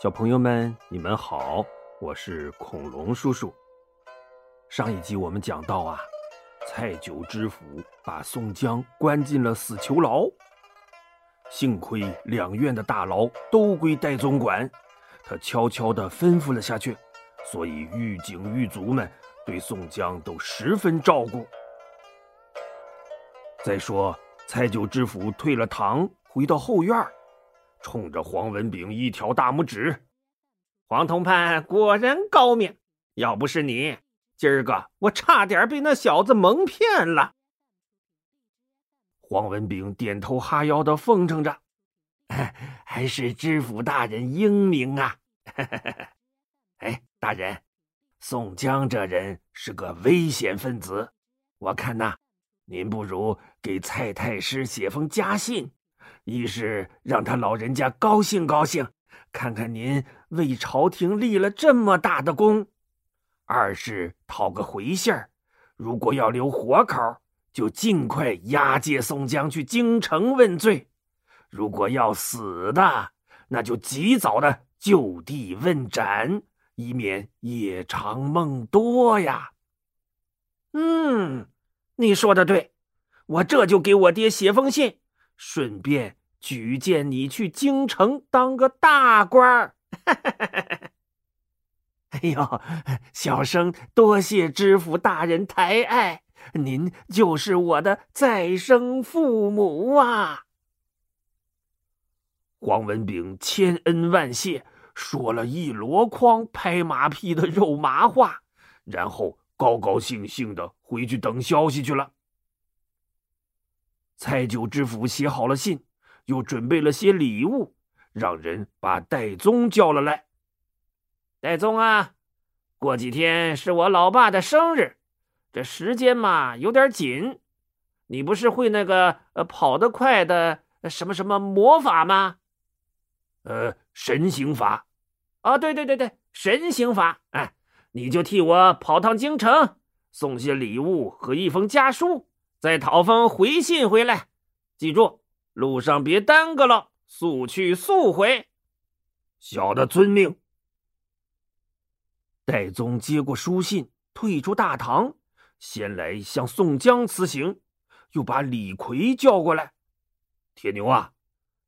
小朋友们，你们好，我是恐龙叔叔。上一集我们讲到啊，蔡九知府把宋江关进了死囚牢，幸亏两院的大牢都归戴宗管，他悄悄地吩咐了下去，所以狱警狱卒们对宋江都十分照顾。再说，蔡九知府退了堂，回到后院儿冲着黄文炳一条大拇指，黄同判果然高明，要不是你，今儿个我差点被那小子蒙骗了。黄文炳点头哈腰的奉承着，还是知府大人英明啊！哎，大人，宋江这人是个危险分子，我看呐，您不如给蔡太师写封家信。一是让他老人家高兴高兴，看看您为朝廷立了这么大的功；二是讨个回信儿，如果要留活口，就尽快押解宋江去京城问罪；如果要死的，那就及早的就地问斩，以免夜长梦多呀。嗯，你说的对，我这就给我爹写封信，顺便。举荐你去京城当个大官儿。哎呦，小生多谢知府大人抬爱，您就是我的再生父母啊！黄文炳千恩万谢，说了一箩筐拍马屁的肉麻话，然后高高兴兴的回去等消息去了。蔡九知府写好了信。又准备了些礼物，让人把戴宗叫了来。戴宗啊，过几天是我老爸的生日，这时间嘛有点紧。你不是会那个呃跑得快的什么什么魔法吗？呃，神行法。啊，对对对对，神行法。哎，你就替我跑趟京城，送些礼物和一封家书，再讨封回信回来。记住。路上别耽搁了，速去速回。小的遵命。戴宗接过书信，退出大堂，先来向宋江辞行，又把李逵叫过来。铁牛啊，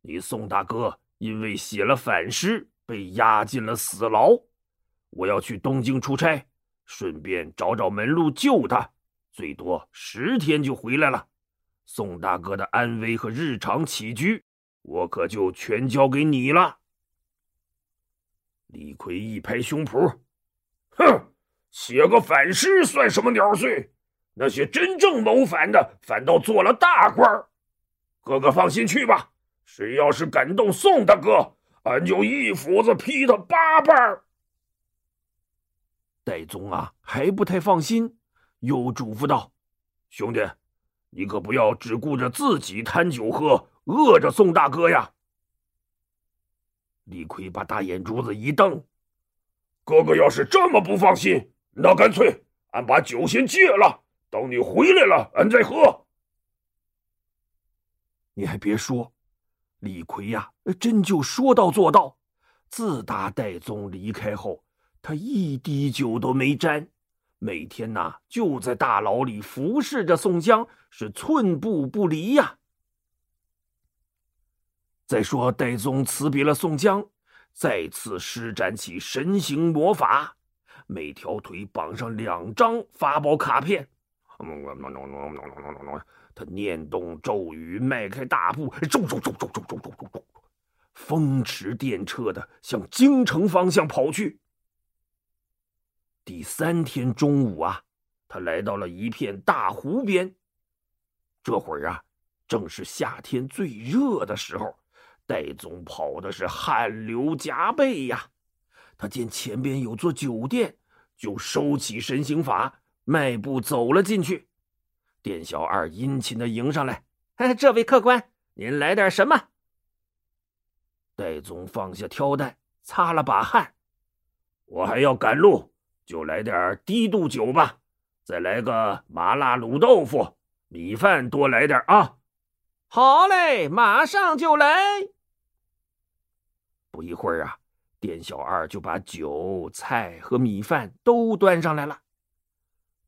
你宋大哥因为写了反诗，被押进了死牢。我要去东京出差，顺便找找门路救他，最多十天就回来了。宋大哥的安危和日常起居，我可就全交给你了。李逵一拍胸脯：“哼，写个反诗算什么鸟碎？那些真正谋反的，反倒做了大官儿。哥哥放心去吧，谁要是敢动宋大哥，俺就一斧子劈他八瓣儿。”戴宗啊，还不太放心，又嘱咐道：“兄弟。”你可不要只顾着自己贪酒喝，饿着宋大哥呀！李逵把大眼珠子一瞪：“哥哥要是这么不放心，那干脆俺把酒先戒了，等你回来了，俺再喝。”你还别说，李逵呀，真就说到做到。自打戴宗离开后，他一滴酒都没沾。每天呐，就在大牢里服侍着宋江，是寸步不离呀。再说戴宗辞别了宋江，再次施展起神行魔法，每条腿绑上两张法宝卡片，他念动咒语，迈开大步，走走走走走走走走走，风驰电掣的向京城方向跑去。第三天中午啊，他来到了一片大湖边。这会儿啊，正是夏天最热的时候，戴宗跑的是汗流浃背呀。他见前边有座酒店，就收起神行法，迈步走了进去。店小二殷勤的迎上来：“哎，这位客官，您来点什么？”戴宗放下挑担，擦了把汗：“我还要赶路。”就来点低度酒吧，再来个麻辣卤豆腐，米饭多来点啊！好嘞，马上就来。不一会儿啊，店小二就把酒菜和米饭都端上来了。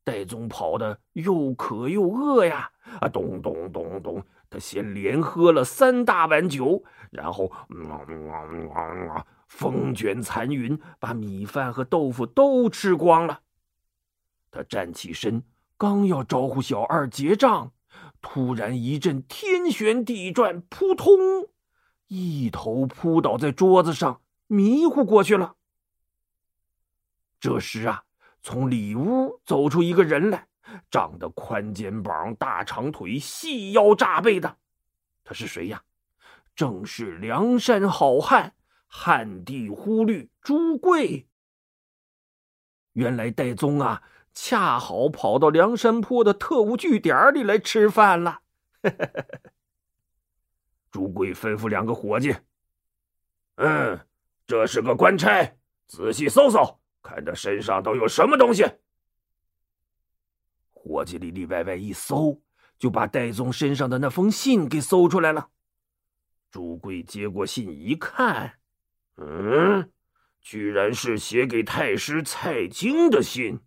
戴宗跑的又渴又饿呀！啊，咚咚咚咚，他先连喝了三大碗酒，然后风卷残云，把米饭和豆腐都吃光了。他站起身，刚要招呼小二结账，突然一阵天旋地转，扑通，一头扑倒在桌子上，迷糊过去了。这时啊。从里屋走出一个人来，长得宽肩膀、大长腿、细腰炸背的，他是谁呀？正是梁山好汉汉地忽律朱贵。原来戴宗啊，恰好跑到梁山坡的特务据点里来吃饭了。朱贵吩咐两个伙计：“嗯，这是个官差，仔细搜搜。”看他身上都有什么东西？伙计里里外外一搜，就把戴宗身上的那封信给搜出来了。朱贵接过信一看，嗯，居然是写给太师蔡京的信。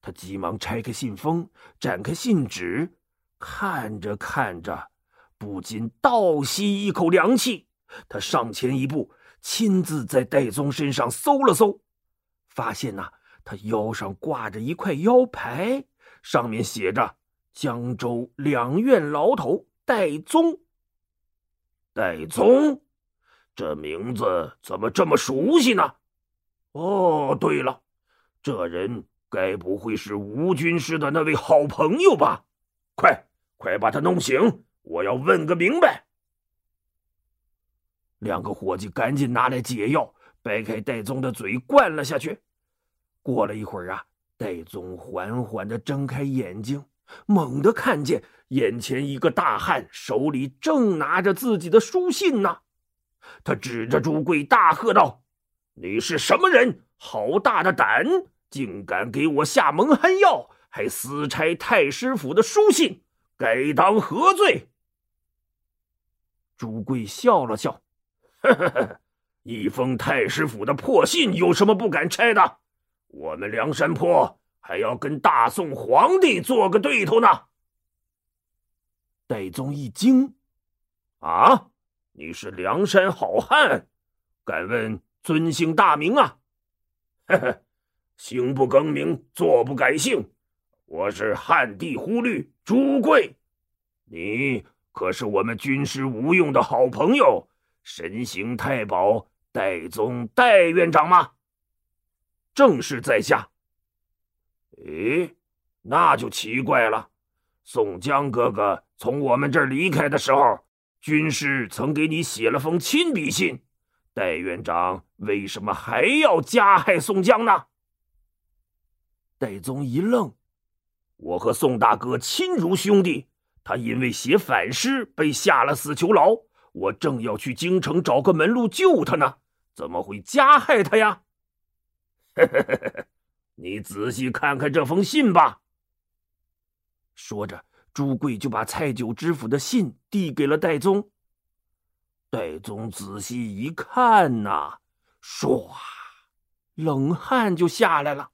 他急忙拆开信封，展开信纸，看着看着，不禁倒吸一口凉气。他上前一步，亲自在戴宗身上搜了搜。发现呐，他腰上挂着一块腰牌，上面写着“江州两院牢头戴宗”。戴宗，这名字怎么这么熟悉呢？哦，对了，这人该不会是吴军师的那位好朋友吧？快，快把他弄醒，我要问个明白。两个伙计赶紧拿来解药，掰开戴宗的嘴，灌了下去。过了一会儿啊，戴宗缓缓的睁开眼睛，猛地看见眼前一个大汉手里正拿着自己的书信呢。他指着朱贵大喝道：“你是什么人？好大的胆，竟敢给我下蒙汗药，还私拆太师府的书信，该当何罪？”朱贵笑了笑：“呵呵呵，一封太师府的破信，有什么不敢拆的？”我们梁山坡还要跟大宋皇帝做个对头呢。戴宗一惊：“啊，你是梁山好汉，敢问尊姓大名啊？”“ 呵呵，行不更名，坐不改姓，我是汉帝忽律朱贵。你可是我们军师吴用的好朋友，神行太保戴宗戴院长吗？”正是在下。咦，那就奇怪了。宋江哥哥从我们这儿离开的时候，军师曾给你写了封亲笔信。戴院长为什么还要加害宋江呢？戴宗一愣：“我和宋大哥亲如兄弟，他因为写反诗被下了死囚牢，我正要去京城找个门路救他呢，怎么会加害他呀？” 你仔细看看这封信吧。说着，朱贵就把蔡九知府的信递给了戴宗。戴宗仔细一看呐，唰，冷汗就下来了。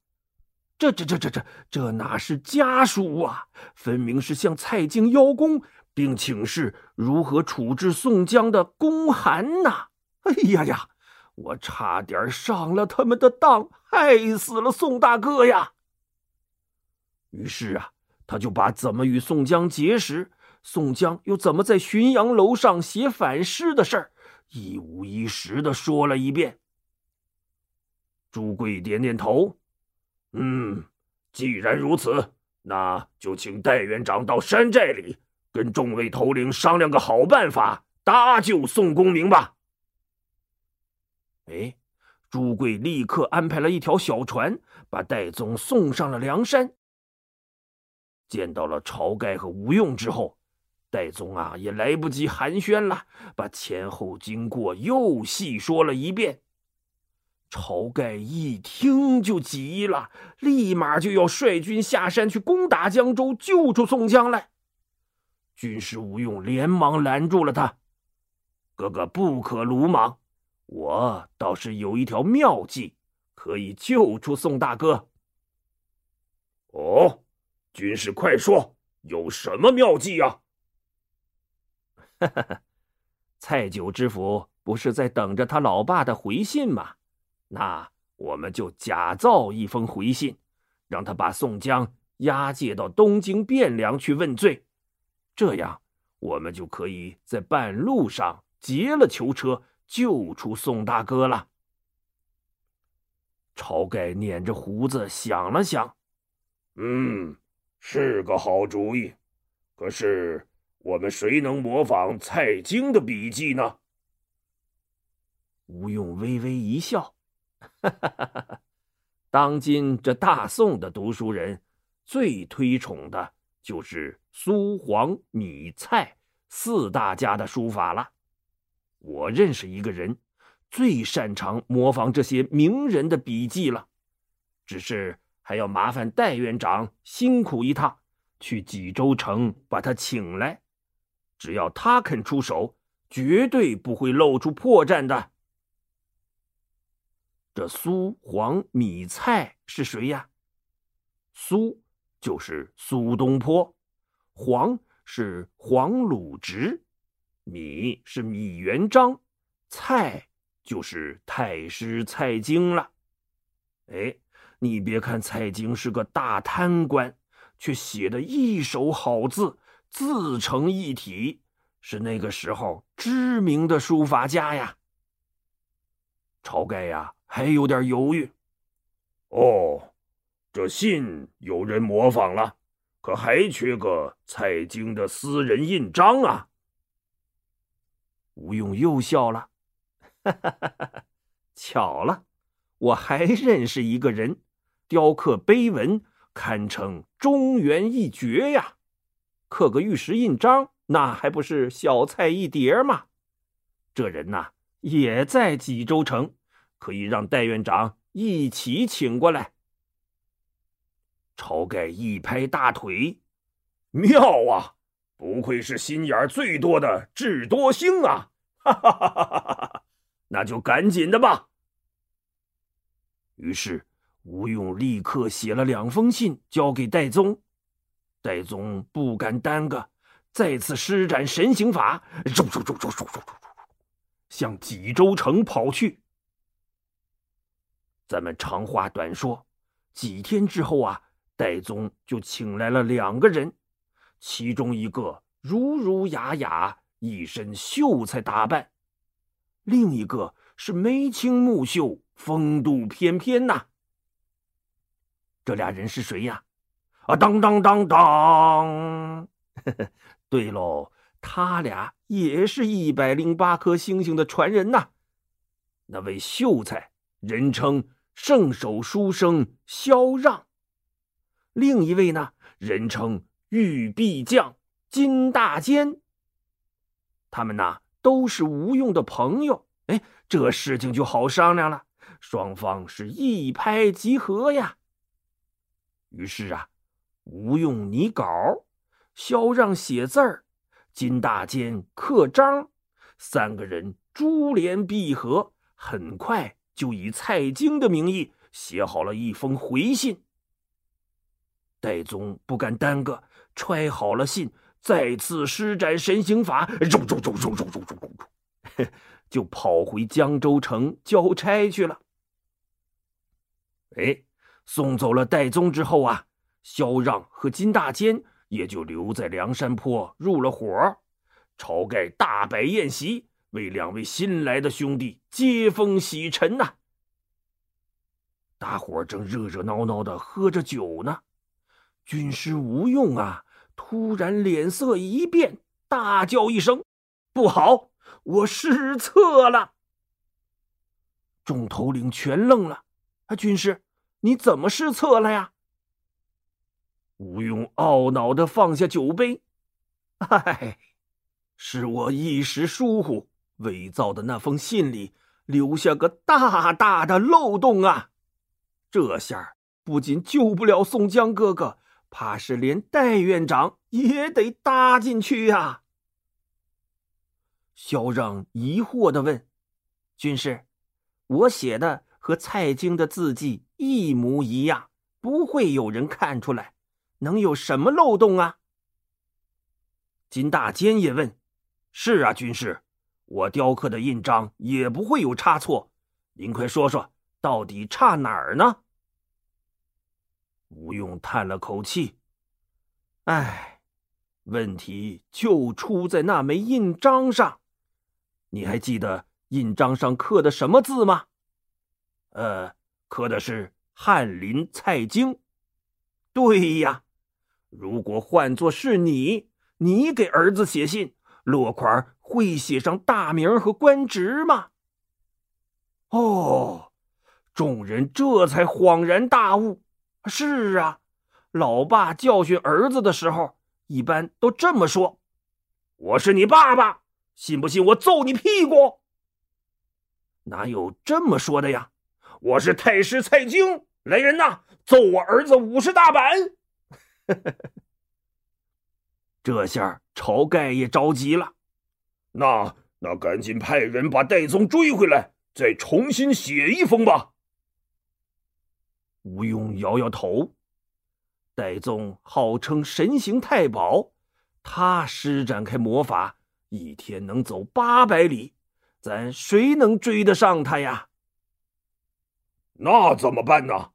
这、这、这、这、这，这哪是家书啊？分明是向蔡京邀功，并请示如何处置宋江的公函呐！哎呀呀！我差点上了他们的当，害死了宋大哥呀！于是啊，他就把怎么与宋江结识，宋江又怎么在浔阳楼上写反诗的事儿，一五一十的说了一遍。朱贵点点头，嗯，既然如此，那就请戴院长到山寨里，跟众位头领商量个好办法，搭救宋公明吧。哎，朱贵立刻安排了一条小船，把戴宗送上了梁山。见到了晁盖和吴用之后，戴宗啊也来不及寒暄了，把前后经过又细说了一遍。晁盖一听就急了，立马就要率军下山去攻打江州，救出宋江来。军师吴用连忙拦住了他：“哥哥不可鲁莽。”我倒是有一条妙计，可以救出宋大哥。哦，军师快说，有什么妙计呀？哈哈哈，蔡九知府不是在等着他老爸的回信吗？那我们就假造一封回信，让他把宋江押解到东京汴梁去问罪，这样我们就可以在半路上劫了囚车。救出宋大哥了。晁盖捻着胡子想了想，嗯，是个好主意。可是我们谁能模仿蔡京的笔记呢？吴用微微一笑，哈哈哈哈哈。当今这大宋的读书人，最推崇的就是苏黄米蔡四大家的书法了。我认识一个人，最擅长模仿这些名人的笔记了，只是还要麻烦戴院长辛苦一趟，去济州城把他请来。只要他肯出手，绝对不会露出破绽的。这苏黄米蔡是谁呀？苏就是苏东坡，黄是黄鲁直。米是米元璋，蔡就是太师蔡京了。哎，你别看蔡京是个大贪官，却写的一手好字，自成一体，是那个时候知名的书法家呀。晁盖呀，还有点犹豫。哦，这信有人模仿了，可还缺个蔡京的私人印章啊。吴用又笑了，哈哈哈哈巧了，我还认识一个人，雕刻碑文堪称中原一绝呀！刻个玉石印章，那还不是小菜一碟吗？这人呐，也在济州城，可以让戴院长一起请过来。晁盖一拍大腿，妙啊！不愧是心眼最多的智多星啊！哈哈哈哈哈！那就赶紧的吧。于是吴用立刻写了两封信交给戴宗。戴宗不敢耽搁再次施展神行法向济州城跑去。咱们长话短说几天之后啊戴宗就请来了两个人其中一个儒儒雅雅一身秀才打扮另一个是眉清目秀风度翩翩呐这俩人是谁呀？啊，当当当当！对喽，他俩也是一百零八颗星星的传人呐。那位秀才人称圣手书生萧让，另一位呢，人称。玉臂将金大坚，他们呐都是吴用的朋友，哎，这事情就好商量了，双方是一拍即合呀。于是啊，吴用拟稿，萧让写字儿，金大坚刻章，三个人珠联璧合，很快就以蔡京的名义写好了一封回信。戴宗不敢耽搁，揣好了信，再次施展神行法，就跑回江州城交差去了。哎。送走了戴宗之后啊，萧让和金大坚也就留在梁山坡入了伙。晁盖大摆宴席，为两位新来的兄弟接风洗尘呐。大伙正热热闹闹的喝着酒呢。军师吴用啊，突然脸色一变，大叫一声：“不好，我失策了！”众头领全愣了。啊，军师，你怎么失策了呀？吴用懊恼的放下酒杯：“ 唉，是我一时疏忽，伪造的那封信里留下个大大的漏洞啊！这下不仅救不了宋江哥哥。”怕是连戴院长也得搭进去呀！萧让疑惑的问：“军师，我写的和蔡京的字迹一模一样，不会有人看出来，能有什么漏洞啊？金大坚也问：“是啊，军师，我雕刻的印章也不会有差错，您快说说，到底差哪儿呢？”吴用叹了口气：“唉，问题就出在那枚印章上。你还记得印章上刻的什么字吗？”“呃，刻的是翰林蔡京。”“对呀，如果换作是你，你给儿子写信，落款会写上大名和官职吗？”哦，众人这才恍然大悟。是啊，老爸教训儿子的时候，一般都这么说：“我是你爸爸，信不信我揍你屁股？”哪有这么说的呀？我是太师蔡京，来人呐，揍我儿子五十大板！这下晁盖也着急了，那那赶紧派人把戴宗追回来，再重新写一封吧。吴用摇摇头，戴宗号称神行太保，他施展开魔法，一天能走八百里，咱谁能追得上他呀？那怎么办呢？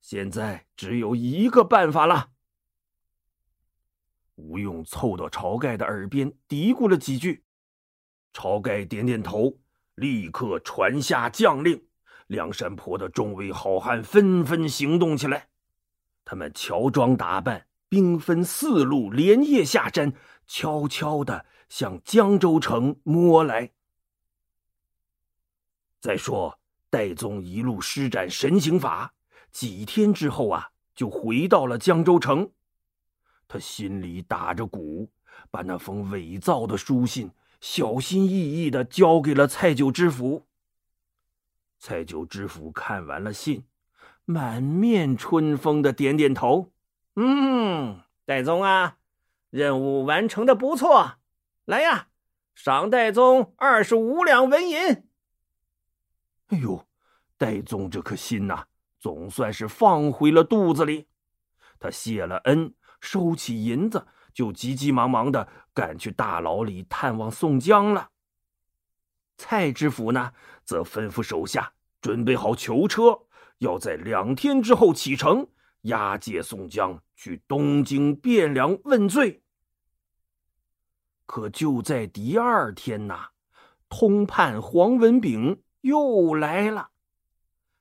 现在只有一个办法了。吴用凑到晁盖的耳边嘀咕了几句，晁盖点点头，立刻传下将令。梁山泊的众位好汉纷纷行动起来，他们乔装打扮，兵分四路，连夜下山，悄悄的向江州城摸来。再说，戴宗一路施展神行法，几天之后啊，就回到了江州城。他心里打着鼓，把那封伪造的书信小心翼翼的交给了蔡九知府。蔡九知府看完了信，满面春风的点点头：“嗯，戴宗啊，任务完成的不错。来呀，赏戴宗二十五两纹银。”哎呦，戴宗这颗心呐，总算是放回了肚子里。他谢了恩，收起银子，就急急忙忙的赶去大牢里探望宋江了。蔡知府呢，则吩咐手下准备好囚车，要在两天之后启程，押解宋江去东京汴梁问罪。可就在第二天呐，通判黄文炳又来了。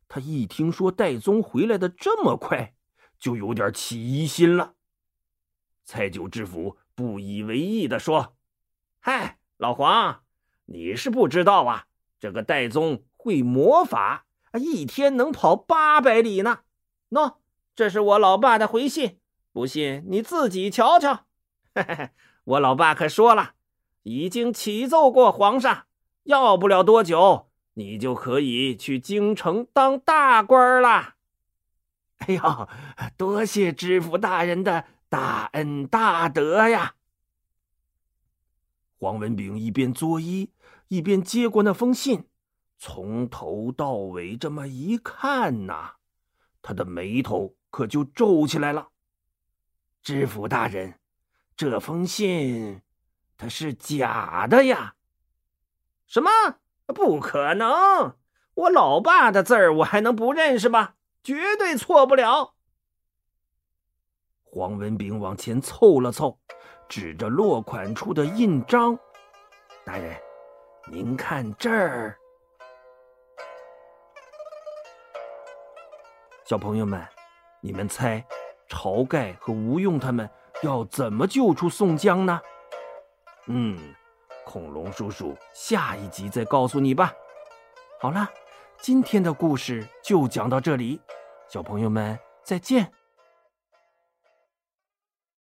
他一听说戴宗回来的这么快，就有点起疑心了。蔡九知府不以为意的说：“嗨，老黄。”你是不知道啊，这个戴宗会魔法，一天能跑八百里呢。喏，这是我老爸的回信，不信你自己瞧瞧。我老爸可说了，已经启奏过皇上，要不了多久，你就可以去京城当大官了。哎呦，多谢知府大人的大恩大德呀！黄文炳一边作揖，一边接过那封信，从头到尾这么一看呐，他的眉头可就皱起来了。知府大人，这封信它是假的呀？什么？不可能！我老爸的字儿，我还能不认识吗？绝对错不了。黄文炳往前凑了凑。指着落款处的印章，大人，您看这儿。小朋友们，你们猜，晁盖和吴用他们要怎么救出宋江呢？嗯，恐龙叔叔下一集再告诉你吧。好了，今天的故事就讲到这里，小朋友们再见。